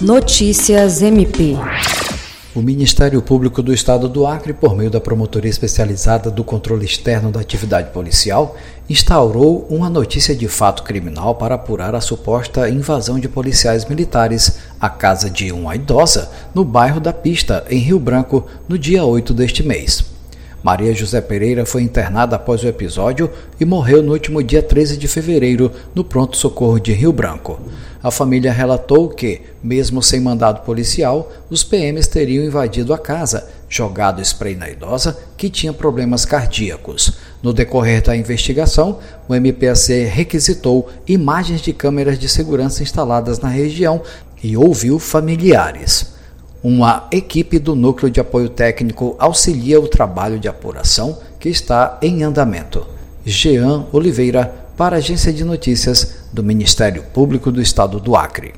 Notícias MP. O Ministério Público do Estado do Acre, por meio da Promotoria Especializada do Controle Externo da Atividade Policial, instaurou uma notícia de fato criminal para apurar a suposta invasão de policiais militares à casa de uma idosa no bairro da Pista, em Rio Branco, no dia 8 deste mês. Maria José Pereira foi internada após o episódio e morreu no último dia 13 de fevereiro no pronto-socorro de Rio Branco. A família relatou que, mesmo sem mandado policial, os PMs teriam invadido a casa, jogado spray na idosa, que tinha problemas cardíacos. No decorrer da investigação, o MPAC requisitou imagens de câmeras de segurança instaladas na região e ouviu familiares. Uma equipe do Núcleo de Apoio Técnico auxilia o trabalho de apuração que está em andamento. Jean Oliveira, para a Agência de Notícias do Ministério Público do Estado do Acre.